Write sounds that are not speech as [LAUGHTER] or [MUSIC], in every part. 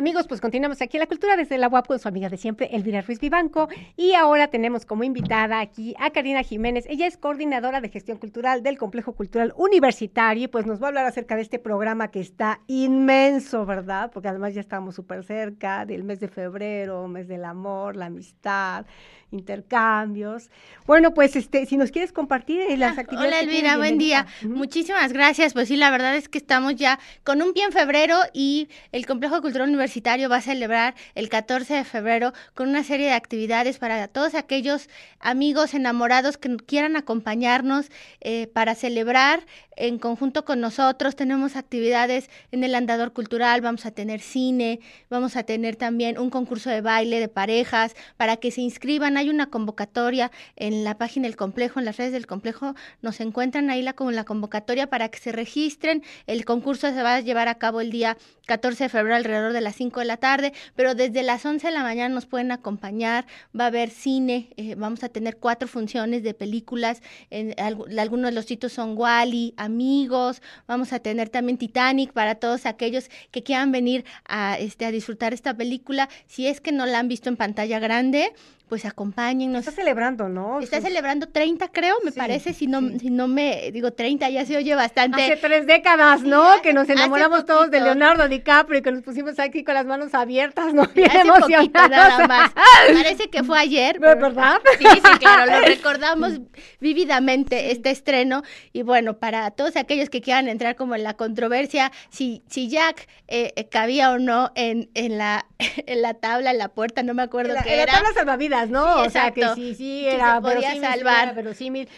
Amigos, pues continuamos aquí en la cultura desde la UAP con su amiga de siempre, Elvira Ruiz Vivanco. Y ahora tenemos como invitada aquí a Karina Jiménez. Ella es coordinadora de gestión cultural del Complejo Cultural Universitario y pues nos va a hablar acerca de este programa que está inmenso, ¿verdad? Porque además ya estamos súper cerca del mes de febrero, mes del amor, la amistad intercambios. Bueno, pues este, si nos quieres compartir eh, las ah, actividades. Hola Elvira, buen día. Muchísimas gracias. Pues sí, la verdad es que estamos ya con un pie en febrero y el Complejo Cultural Universitario va a celebrar el 14 de febrero con una serie de actividades para todos aquellos amigos enamorados que quieran acompañarnos eh, para celebrar en conjunto con nosotros. Tenemos actividades en el andador cultural, vamos a tener cine, vamos a tener también un concurso de baile de parejas para que se inscriban hay una convocatoria en la página del complejo, en las redes del complejo, nos encuentran ahí la, la convocatoria para que se registren. El concurso se va a llevar a cabo el día 14 de febrero alrededor de las 5 de la tarde, pero desde las 11 de la mañana nos pueden acompañar, va a haber cine, eh, vamos a tener cuatro funciones de películas, en, algunos de los sitios son Wally, Amigos, vamos a tener también Titanic para todos aquellos que quieran venir a, este, a disfrutar esta película, si es que no la han visto en pantalla grande, pues acompáñennos. Está celebrando, ¿no? Está celebrando 30, creo, me parece, si no, si no me, digo 30, ya se oye bastante. Hace tres décadas, ¿no? que nos enamoramos todos de Leonardo DiCaprio y que nos pusimos aquí con las manos abiertas, ¿no? Bien emocionados. nada más. [LAUGHS] Parece que fue ayer. ¿Verdad? [LAUGHS] Sí, sí, claro, lo [LAUGHS] recordamos vívidamente este estreno y bueno, para todos aquellos que quieran entrar como en la controversia, si, si Jack eh, eh, cabía o no en, en, la, en la tabla, en la puerta, no me acuerdo qué era. En la tabla salvavidas ¿no? o sea que sí, sí, era podía salvar. verosímil.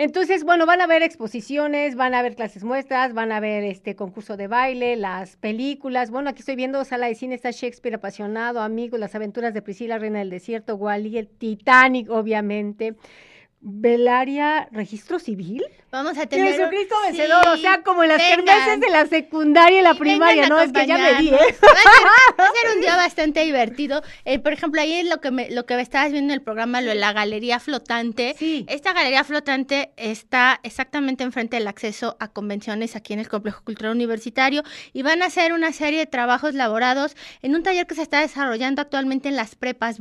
Entonces, bueno, van a haber exposiciones, van a haber clases muestras, van a haber este concurso de baile, las películas. Bueno, aquí estoy viendo sala de cine, está Shakespeare apasionado, amigos, las aventuras de Priscila, Reina del Desierto, Wally, el Titanic, obviamente. Velaria, registro civil. Vamos a tener. Jesucristo vencedor, o sea, como en las kermeses de la secundaria y la primaria, ¿no? Es que ya me di, ¿eh? Va a, [LAUGHS] ser, un día bastante divertido. Eh, por ejemplo, ahí es lo que me, lo que estabas viendo en el programa, lo de la galería flotante. Sí. Esta galería flotante está exactamente enfrente del acceso a convenciones aquí en el Complejo Cultural Universitario y van a hacer una serie de trabajos elaborados en un taller que se está desarrollando actualmente en las prepas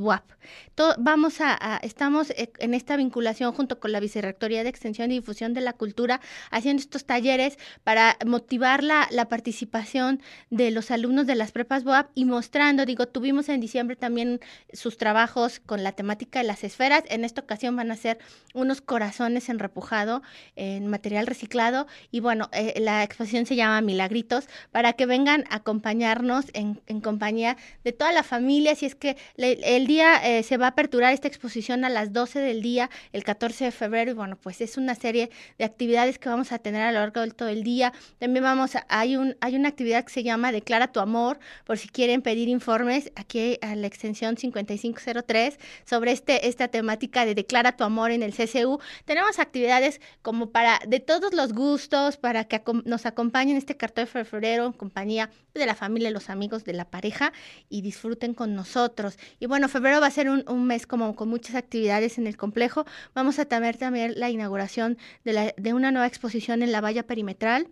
Vamos a, estamos eh, en esta vinculación junto con la Vicerrectoría de Extensión y Difusión de la Cultura, haciendo estos talleres para motivar la, la participación de los alumnos de las prepas BOAP y mostrando, digo, tuvimos en diciembre también sus trabajos con la temática de las esferas, en esta ocasión van a ser unos corazones en repujado, en material reciclado, y bueno, eh, la exposición se llama Milagritos, para que vengan a acompañarnos en, en compañía de toda la familia, si es que el día eh, se va aperturar esta exposición a las 12 del día, el 14 de febrero, y bueno, pues es una serie de actividades que vamos a tener a lo largo del todo el día. También vamos a, hay, un, hay una actividad que se llama Declara tu amor, por si quieren pedir informes, aquí a la extensión 5503, sobre este, esta temática de Declara tu amor en el CCU. Tenemos actividades como para, de todos los gustos, para que nos acompañen este cartón de febrero en compañía de la familia, los amigos, de la pareja y disfruten con nosotros. Y bueno, febrero va a ser un mes como con muchas actividades en el complejo. Vamos a tener también la inauguración de la de una nueva exposición en la valla perimetral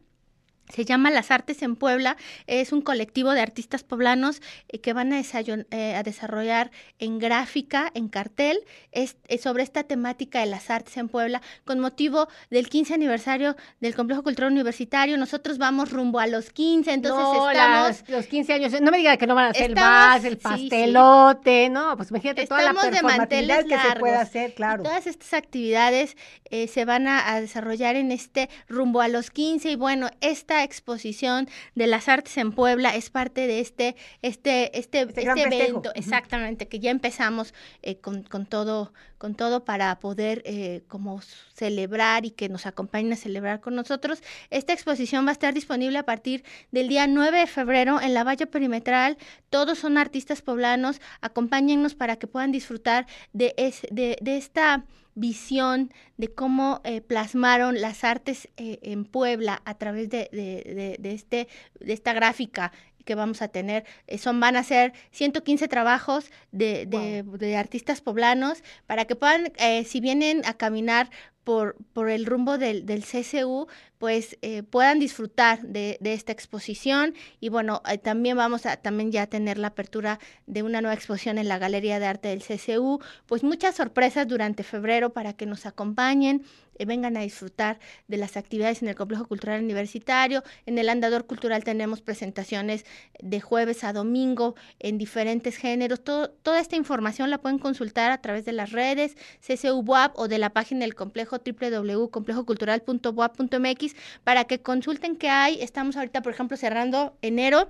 se llama Las Artes en Puebla, es un colectivo de artistas poblanos eh, que van a, eh, a, desarrollar en gráfica, en cartel, es, sobre esta temática de las artes en Puebla, con motivo del 15 aniversario del Complejo Cultural Universitario. Nosotros vamos rumbo a los 15, entonces estamos... los 15 años, no me diga que no van a hacer más, el pastelote, no, pues imagínate toda la performatividad que se puede hacer, claro. todas estas actividades eh, se van a, a desarrollar en este rumbo a los 15 y bueno, esta exposición de las artes en Puebla es parte de este, este, este, este, este evento, exactamente, que ya empezamos eh, con, con, todo, con todo para poder eh, como celebrar y que nos acompañen a celebrar con nosotros. Esta exposición va a estar disponible a partir del día 9 de febrero en la valla perimetral. Todos son artistas poblanos. Acompáñennos para que puedan disfrutar de, de, de esta visión de cómo eh, plasmaron las artes eh, en Puebla a través de, de, de, este, de esta gráfica que vamos a tener. Eh, son, van a ser 115 trabajos de, de, de artistas poblanos para que puedan, si vienen a caminar por, por el rumbo del, del CCU, pues eh, puedan disfrutar de, esta exposición. Y bueno, eh, también vamos a también ya tener la apertura de una nueva exposición en la Galería de Arte del CCU, pues muchas sorpresas durante febrero para que nos acompañen, vengan a disfrutar de las actividades en el Complejo Cultural Universitario. En el Andador Cultural tenemos presentaciones de jueves a domingo en diferentes géneros. toda esta información la pueden consultar a través de las redes CCUBUAP o de la página del complejo www.complejocultural.boap.mx para que consulten qué hay. Estamos ahorita, por ejemplo, cerrando enero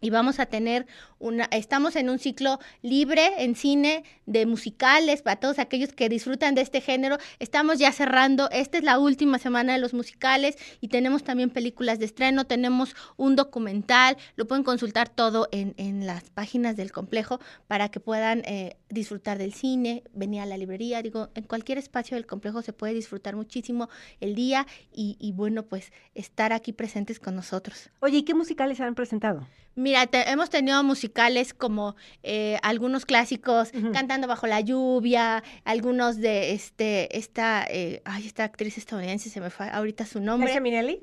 y vamos a tener una, estamos en un ciclo libre en cine de musicales para todos aquellos que disfrutan de este género. Estamos ya cerrando, esta es la última semana de los musicales y tenemos también películas de estreno, tenemos un documental, lo pueden consultar todo en, en las páginas del complejo para que puedan eh, disfrutar del cine, venir a la librería, digo, en cualquier espacio del complejo se puede disfrutar muchísimo el día y, y bueno, pues estar aquí presentes con nosotros. Oye, ¿y qué musicales han presentado? Mira, hemos tenido musicales como eh, algunos clásicos, Cantando bajo la lluvia, algunos de este, esta, eh, ay, esta actriz estadounidense, se me fue ahorita su nombre. ¿Liza Minnelli?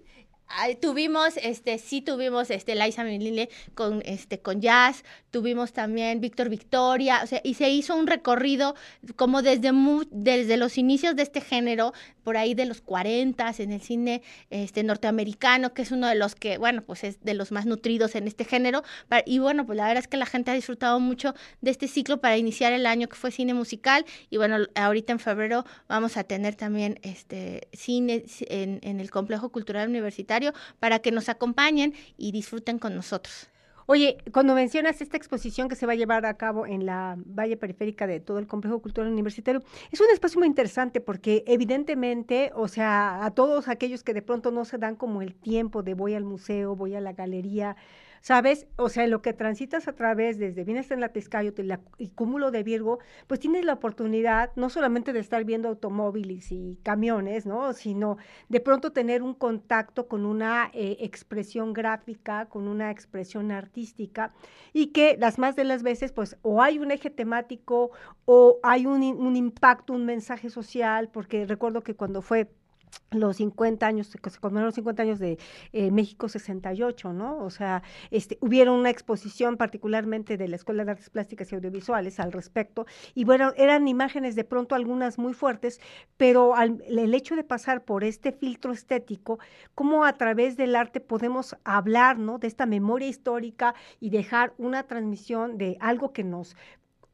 Tuvimos, este, sí tuvimos, este, Liza Minnelli con, este, con jazz, tuvimos también Víctor Victoria, o sea, y se hizo un recorrido como desde, desde los inicios de este género, por ahí de los 40 en el cine este, norteamericano, que es uno de los que, bueno, pues es de los más nutridos en este género, y bueno, pues la verdad es que la gente ha disfrutado mucho de este ciclo para iniciar el año que fue cine musical, y bueno, ahorita en febrero vamos a tener también este cine en, en el Complejo Cultural Universitario para que nos acompañen y disfruten con nosotros. Oye, cuando mencionas esta exposición que se va a llevar a cabo en la valle periférica de todo el complejo cultural universitario, es un espacio muy interesante porque evidentemente, o sea, a todos aquellos que de pronto no se dan como el tiempo de voy al museo, voy a la galería, ¿sabes? O sea, lo que transitas a través desde vienes en la Tezcayo y Cúmulo de Virgo, pues tienes la oportunidad no solamente de estar viendo automóviles y camiones, ¿no? Sino de pronto tener un contacto con una eh, expresión gráfica, con una expresión artística y que las más de las veces, pues, o hay un eje temático o hay un impacto, un mensaje social, porque recuerdo que cuando fue los 50 años, se conmemoraron los 50 años de eh, México 68, ¿no? O sea, este, hubieron una exposición particularmente de la Escuela de Artes Plásticas y Audiovisuales al respecto, y bueno, eran imágenes de pronto algunas muy fuertes, pero el hecho de pasar por este filtro estético, cómo a través del arte podemos hablar, ¿no? De esta memoria histórica y dejar una transmisión de algo que nos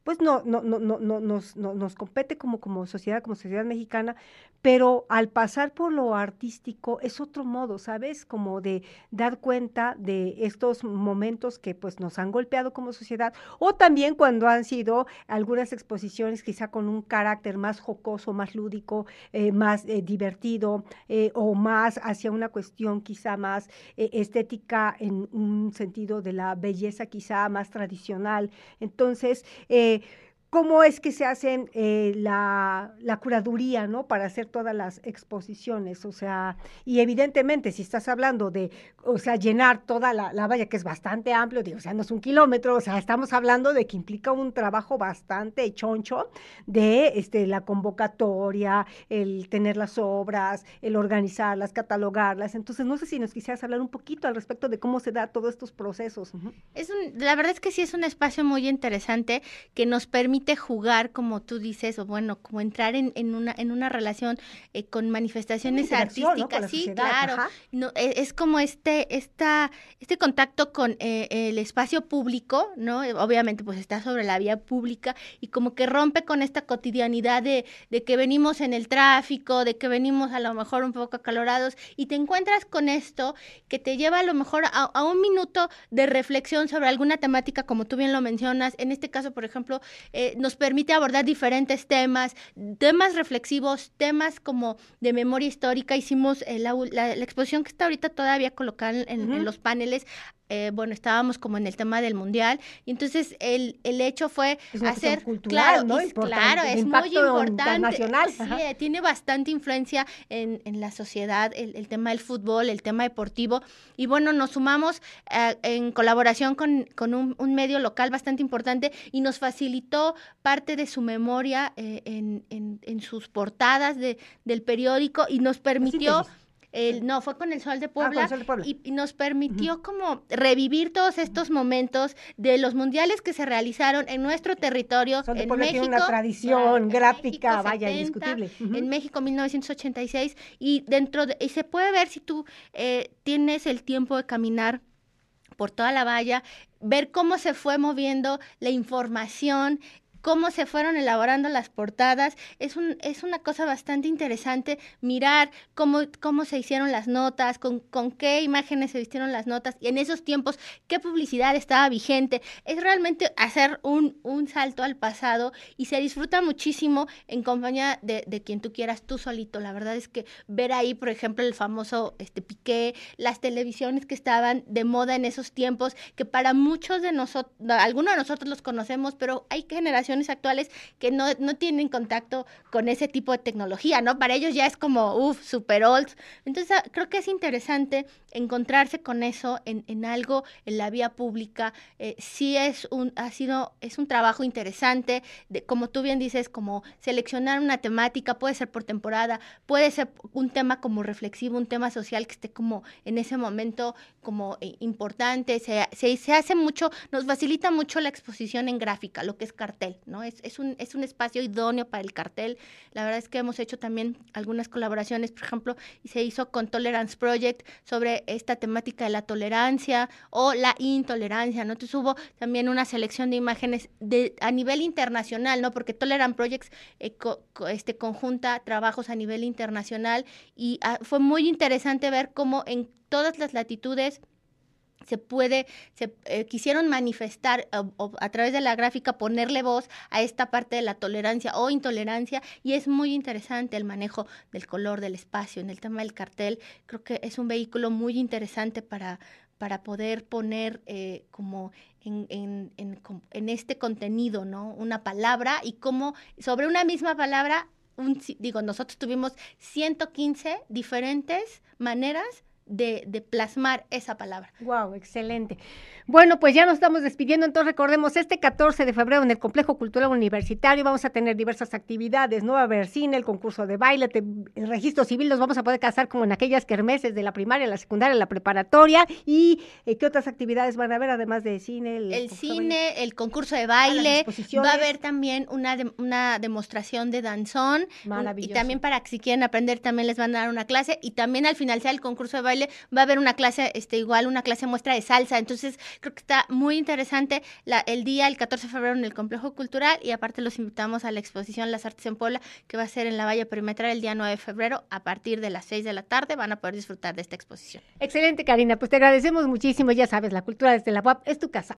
pues no, no, no, no, no, nos, no, nos compete como, como sociedad, como sociedad mexicana, pero al pasar por lo artístico es otro modo, ¿sabes? Como de dar cuenta de estos momentos que pues nos han golpeado como sociedad, o también cuando han sido algunas exposiciones quizá con un carácter más jocoso, más lúdico, eh, más eh, divertido, eh, o más hacia una cuestión quizá más estética en un sentido de la belleza quizá más tradicional. Entonces, eh, que cómo es que se hacen eh, la, curaduría, ¿no? Para hacer todas las exposiciones, o sea, y evidentemente si estás hablando de, o sea, llenar toda la, la, valla, que es bastante amplio, digo, o sea, no es un kilómetro, o sea, estamos hablando de que implica un trabajo bastante choncho de este, la convocatoria, el tener las obras, el organizarlas, catalogarlas, entonces no sé si nos quisieras hablar un poquito al respecto de cómo se da todos estos procesos. Es un, la verdad es que sí es un espacio muy interesante que nos permite jugar, como tú dices, o bueno, como entrar en, en una, en una relación eh, con manifestaciones artísticas. sí, claro. No, e, es, como este, esta, este contacto con eh, el espacio público, ¿no? Eh, obviamente, pues está sobre la vía pública y como que rompe con esta cotidianidad de, de que venimos en el tráfico, de que venimos a lo mejor un poco acalorados y te encuentras con esto que te lleva a lo mejor a, a un minuto de reflexión sobre alguna temática, como tú bien lo mencionas. En este caso, por ejemplo, eh, nos permite abordar diferentes temas, temas reflexivos, temas como de memoria histórica. Hicimos eh, la, la, exposición que está ahorita todavía colocada en, en los paneles, eh, bueno, estábamos como en el tema del mundial, y entonces el, el hecho fue hacer, claro, ¿no? claro, es muy importante, sí, eh, tiene bastante influencia en, en la sociedad, el, el, tema del fútbol, el tema deportivo, y bueno, nos sumamos eh, en colaboración con, con un, un, medio local bastante importante y nos facilitó parte de su memoria eh, en, en, sus portadas de, del periódico y nos permitió no, fue con el Sol de ah, Puebla, Y, nos permitió como revivir todos estos momentos de los mundiales que se realizaron en nuestro territorio, en México. una tradición gráfica, vaya, indiscutible. En México 1986 y dentro de, y se puede ver si tú eh, tienes el tiempo de caminar por toda la valla, ver cómo se fue moviendo la información, cómo se fueron elaborando las portadas. Es, un, es una cosa bastante interesante mirar cómo, cómo se hicieron las notas, con, con qué imágenes se vistieron las notas y en esos tiempos qué publicidad estaba vigente. Es realmente hacer un, un salto al pasado y se disfruta muchísimo en compañía de, de, quien tú quieras, tú solito. La verdad es que ver ahí, por ejemplo, el famoso este, Piqué, las televisiones que estaban de moda en esos tiempos, que para muchos de nosotros, algunos de nosotros los conocemos, pero hay generaciones actuales que no, no tienen contacto con ese tipo de tecnología, ¿no? Para ellos ya es como, uff, super old. Entonces, ah, creo que es interesante encontrarse con eso en, en algo en la vía pública. Eh, sí es un, ha sido, es un trabajo interesante, de, como tú bien dices, como seleccionar una temática, puede ser por temporada, puede ser un tema como reflexivo, un tema social que esté como en ese momento como eh, importante, se, se, se hace mucho, nos facilita mucho la exposición en gráfica, lo que es cartel. ¿No? Es, es, un, es un espacio idóneo para el cartel. La verdad es que hemos hecho también algunas colaboraciones, por ejemplo, se hizo con Tolerance Project sobre esta temática de la tolerancia o la intolerancia, ¿no? Entonces hubo también una selección de imágenes de, a nivel internacional, ¿no? Porque Tolerance Projects eh, este, conjunta trabajos a nivel internacional y ah, fue muy interesante ver cómo en todas las latitudes se puede, se eh, quisieron manifestar a través de la gráfica, ponerle voz a esta parte de la tolerancia o intolerancia y es muy interesante el manejo del color, del espacio. En el tema del cartel, creo que es un vehículo muy interesante para, para poder poner eh, como en, en, en, este contenido, ¿no? Una palabra y cómo sobre una misma palabra, un, digo, nosotros tuvimos 115 diferentes maneras de, de, plasmar esa palabra. Wow, excelente. Bueno, pues ya nos estamos despidiendo, entonces recordemos, este 14 de febrero en el Complejo Cultural Universitario vamos a tener diversas actividades, ¿no? Va a haber cine, el concurso de baile, el registro civil, nos vamos a poder casar como en aquellas kermeses de la primaria, la secundaria, la preparatoria, y eh, ¿qué otras actividades van a haber además de cine? El, cine, el concurso de baile, va a haber también una, una demostración de danzón, y también para que si quieren aprender también les van a dar una clase, y también al final sea el concurso de baile, va a haber una clase, este igual una clase muestra de salsa, entonces Creo que está muy interesante la, el día, el 14 de febrero en el Complejo Cultural y aparte los invitamos a la exposición Las Artes en Puebla que va a ser en la Valla Perimetral el día 9 de febrero a partir de las 6 de la tarde. Van a poder disfrutar de esta exposición. Excelente, Karina. Pues te agradecemos muchísimo. Ya sabes, la cultura desde la UAP es tu casa.